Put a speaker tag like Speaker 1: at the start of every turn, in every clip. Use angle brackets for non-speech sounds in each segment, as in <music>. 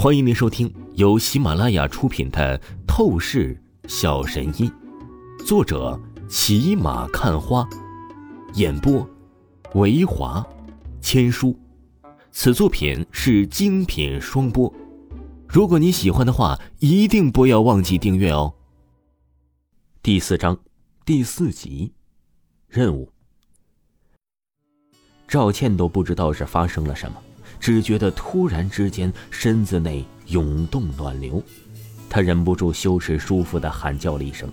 Speaker 1: 欢迎您收听由喜马拉雅出品的《透视小神医》，作者骑马看花，演播维华千书。此作品是精品双播。如果你喜欢的话，一定不要忘记订阅哦。第四章第四集，任务。赵倩都不知道是发生了什么。只觉得突然之间身子内涌动暖流，他忍不住羞耻舒服的喊叫了一声。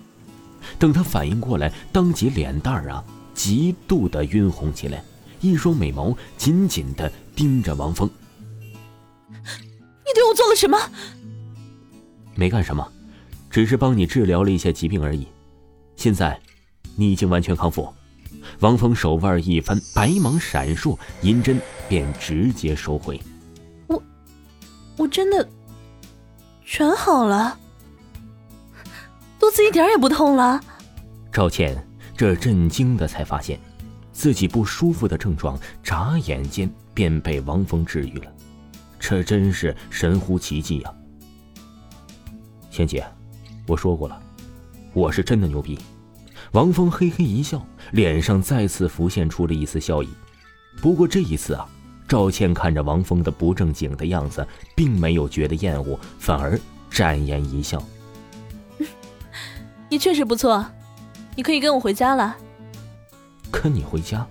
Speaker 1: 等他反应过来，当即脸蛋儿啊极度的晕红起来，一双美眸紧紧的盯着王峰。
Speaker 2: 你对我做了什么？
Speaker 1: 没干什么，只是帮你治疗了一些疾病而已。现在，你已经完全康复。王峰手腕一翻，白芒闪烁，银针便直接收回。
Speaker 2: 我，我真的全好了，肚子一点也不痛了。
Speaker 1: 赵倩这震惊的才发现，自己不舒服的症状眨眼间便被王峰治愈了，这真是神乎其技呀！倩姐，我说过了，我是真的牛逼。王峰嘿嘿一笑，脸上再次浮现出了一丝笑意。不过这一次啊，赵倩看着王峰的不正经的样子，并没有觉得厌恶，反而展颜一笑：“ <laughs>
Speaker 2: 你确实不错，你可以跟我回家了。”“
Speaker 1: 跟你回家？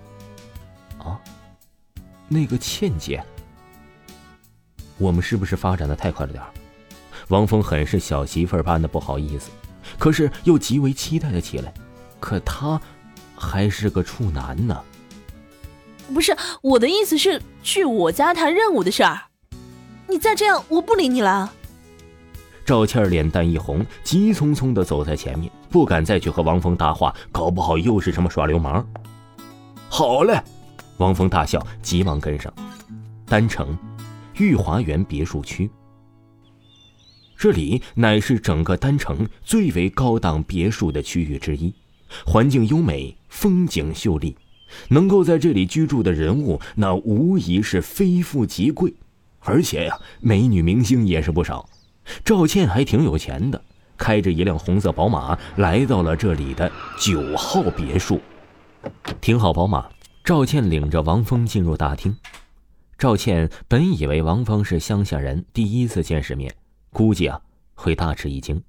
Speaker 1: 啊？那个倩姐，我们是不是发展的太快了点王峰很是小媳妇儿般的不好意思，可是又极为期待了起来。可他还是个处男呢。
Speaker 2: 不是我的意思是去我家谈任务的事儿。你再这样，我不理你了。
Speaker 1: 赵倩脸蛋一红，急匆匆的走在前面，不敢再去和王峰搭话，搞不好又是什么耍流氓。好嘞，王峰大笑，急忙跟上。丹城御华园别墅区，这里乃是整个丹城最为高档别墅的区域之一。环境优美，风景秀丽，能够在这里居住的人物，那无疑是非富即贵。而且呀，美女明星也是不少。赵倩还挺有钱的，开着一辆红色宝马来到了这里的九号别墅。停好宝马，赵倩领着王峰进入大厅。赵倩本以为王峰是乡下人，第一次见世面，估计啊会大吃一惊。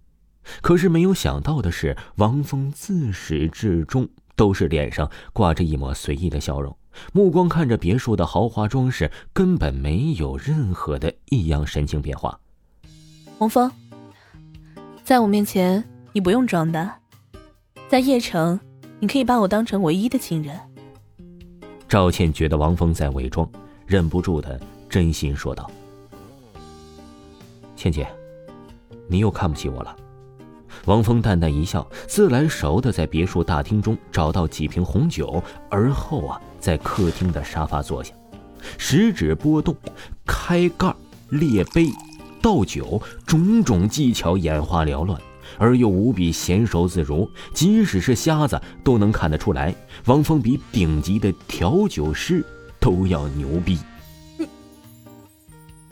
Speaker 1: 可是没有想到的是，王峰自始至终都是脸上挂着一抹随意的笑容，目光看着别墅的豪华装饰，根本没有任何的异样神情变化。
Speaker 2: 王峰，在我面前你不用装的，在叶城，你可以把我当成唯一的亲人。
Speaker 1: 赵倩觉得王峰在伪装，忍不住的真心说道：“倩倩，你又看不起我了。”王峰淡淡一笑，自来熟的在别墅大厅中找到几瓶红酒，而后啊，在客厅的沙发坐下，食指拨动，开盖、列杯、倒酒，种种技巧眼花缭乱，而又无比娴熟自如，即使是瞎子都能看得出来，王峰比顶级的调酒师都要牛逼。
Speaker 2: 你，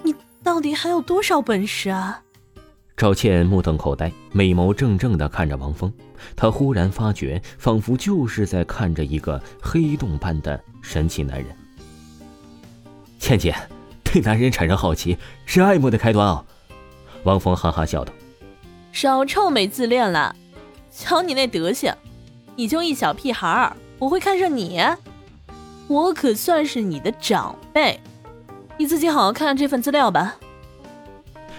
Speaker 2: 你到底还有多少本事啊？
Speaker 1: 赵倩目瞪口呆，美眸怔怔地看着王峰。她忽然发觉，仿佛就是在看着一个黑洞般的神奇男人。倩姐，对男人产生好奇是爱慕的开端啊！王峰哈哈笑道：“
Speaker 2: 少臭美自恋了，瞧你那德行，你就一小屁孩儿，我会看上你？我可算是你的长辈，你自己好好看看这份资料吧。”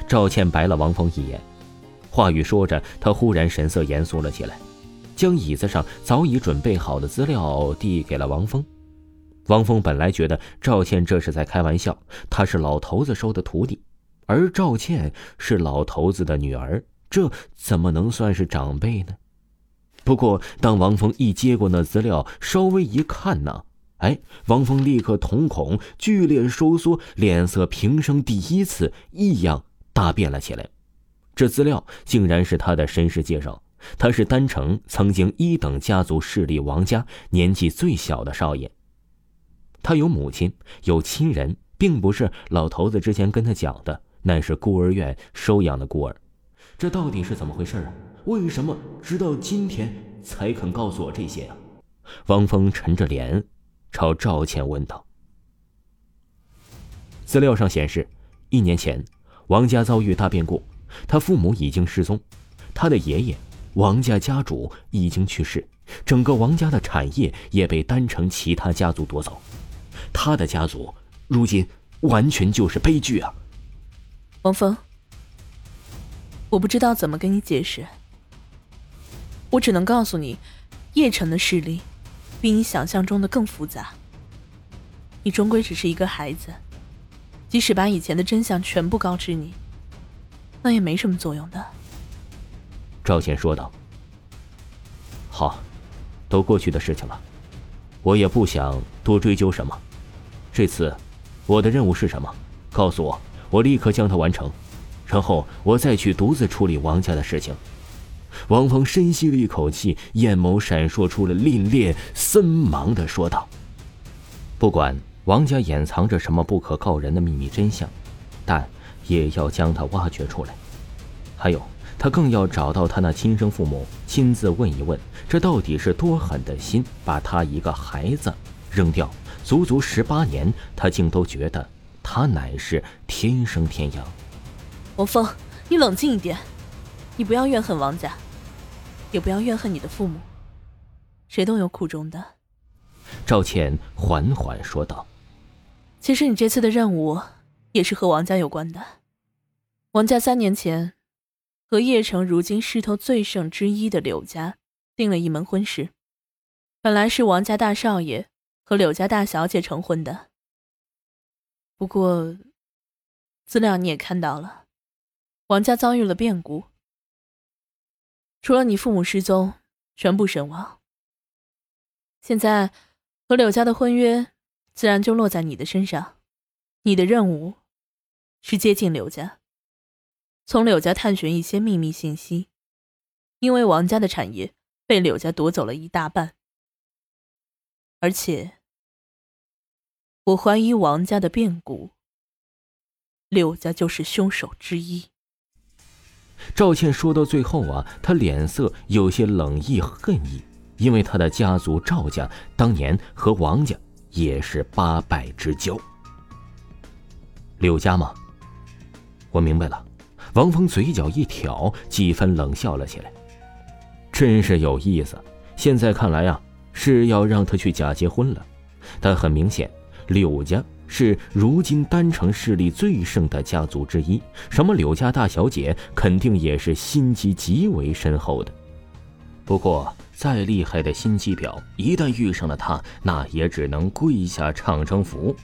Speaker 1: 赵倩白了王峰一眼，话语说着，她忽然神色严肃了起来，将椅子上早已准备好的资料递给了王峰。王峰本来觉得赵倩这是在开玩笑，他是老头子收的徒弟，而赵倩是老头子的女儿，这怎么能算是长辈呢？不过，当王峰一接过那资料，稍微一看呢，哎，王峰立刻瞳孔剧烈收缩，脸色平生第一次异样。大变了起来，这资料竟然是他的身世介绍。他是丹城曾经一等家族势力王家年纪最小的少爷。他有母亲，有亲人，并不是老头子之前跟他讲的乃是孤儿院收养的孤儿。这到底是怎么回事啊？为什么直到今天才肯告诉我这些啊？汪峰沉着脸，朝赵倩问道。资料上显示，一年前，王家遭遇大变故，他父母已经失踪，他的爷爷王家家主已经去世，整个王家的产业也被丹城其他家族夺走，他的家族如今完全就是悲剧啊！
Speaker 2: 王峰。我不知道怎么跟你解释，我只能告诉你，叶城的势力比你想象中的更复杂。你终归只是一个孩子，即使把以前的真相全部告知你，那也没什么作用的。
Speaker 1: 赵倩说道：“好，都过去的事情了，我也不想多追究什么。这次我的任务是什么？告诉我，我立刻将它完成。”然后我再去独自处理王家的事情。王峰深吸了一口气，眼眸闪烁出了凛冽森芒的说道：“不管王家掩藏着什么不可告人的秘密真相，但也要将他挖掘出来。还有，他更要找到他那亲生父母，亲自问一问，这到底是多狠的心，把他一个孩子扔掉，足足十八年，他竟都觉得他乃是天生天养。”
Speaker 2: 王峰，你冷静一点，你不要怨恨王家，也不要怨恨你的父母，谁都有苦衷的。
Speaker 1: 赵倩缓缓说道：“
Speaker 2: 其实你这次的任务也是和王家有关的。王家三年前和叶城如今势头最盛之一的柳家订了一门婚事，本来是王家大少爷和柳家大小姐成婚的。不过，资料你也看到了。”王家遭遇了变故，除了你父母失踪，全部身亡。现在和柳家的婚约自然就落在你的身上，你的任务是接近柳家，从柳家探寻一些秘密信息，因为王家的产业被柳家夺走了一大半，而且我怀疑王家的变故，柳家就是凶手之一。
Speaker 1: 赵倩说到最后啊，她脸色有些冷意恨意，因为她的家族赵家当年和王家也是八拜之交。柳家吗？我明白了。王峰嘴角一挑，几分冷笑了起来。真是有意思。现在看来啊，是要让他去假结婚了。但很明显，柳家。是如今丹城势力最盛的家族之一，什么柳家大小姐肯定也是心机极为深厚的。不过，再厉害的心机婊，一旦遇上了他，那也只能跪下唱征服。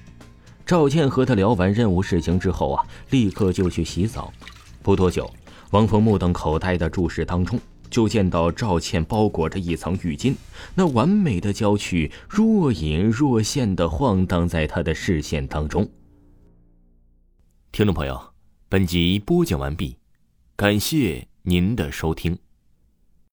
Speaker 1: 赵倩和他聊完任务事情之后啊，立刻就去洗澡。不多久，王峰目瞪口呆的注视当中。就见到赵倩包裹着一层浴巾，那完美的娇躯若隐若现的晃荡在他的视线当中。听众朋友，本集播讲完毕，感谢您的收听。